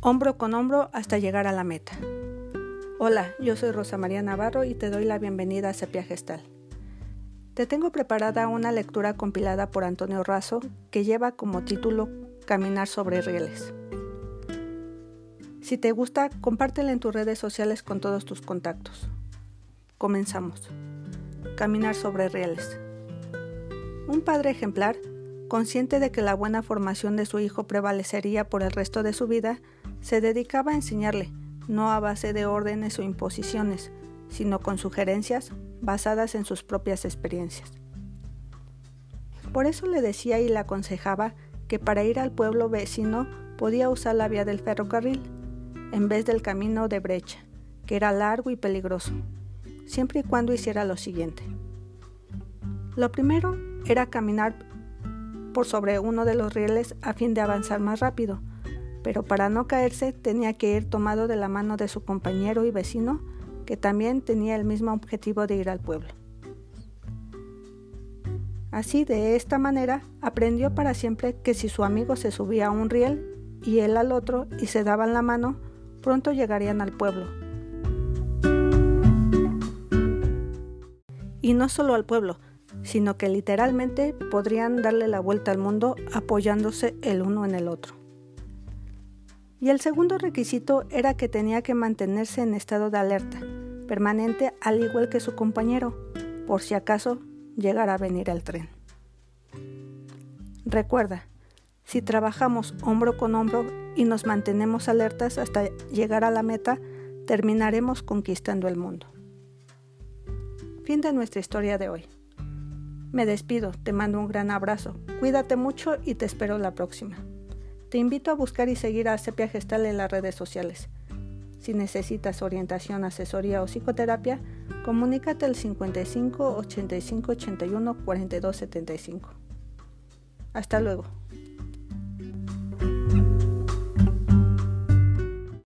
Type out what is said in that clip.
hombro con hombro hasta llegar a la meta. Hola, yo soy Rosa María Navarro y te doy la bienvenida a Sepia Gestal. Te tengo preparada una lectura compilada por Antonio Razo que lleva como título Caminar sobre rieles. Si te gusta, compártela en tus redes sociales con todos tus contactos. Comenzamos. Caminar sobre rieles. Un padre ejemplar, consciente de que la buena formación de su hijo prevalecería por el resto de su vida, se dedicaba a enseñarle, no a base de órdenes o imposiciones, sino con sugerencias basadas en sus propias experiencias. Por eso le decía y le aconsejaba que para ir al pueblo vecino podía usar la vía del ferrocarril, en vez del camino de brecha, que era largo y peligroso, siempre y cuando hiciera lo siguiente. Lo primero era caminar por sobre uno de los rieles a fin de avanzar más rápido, pero para no caerse tenía que ir tomado de la mano de su compañero y vecino, que también tenía el mismo objetivo de ir al pueblo. Así, de esta manera, aprendió para siempre que si su amigo se subía a un riel y él al otro y se daban la mano, pronto llegarían al pueblo. Y no solo al pueblo, sino que literalmente podrían darle la vuelta al mundo apoyándose el uno en el otro. Y el segundo requisito era que tenía que mantenerse en estado de alerta, permanente al igual que su compañero, por si acaso llegara a venir el tren. Recuerda, si trabajamos hombro con hombro y nos mantenemos alertas hasta llegar a la meta, terminaremos conquistando el mundo. Fin de nuestra historia de hoy. Me despido, te mando un gran abrazo, cuídate mucho y te espero la próxima. Te invito a buscar y seguir a Sepia Gestal en las redes sociales. Si necesitas orientación, asesoría o psicoterapia, comunícate al 55 85 81 42 75. Hasta luego.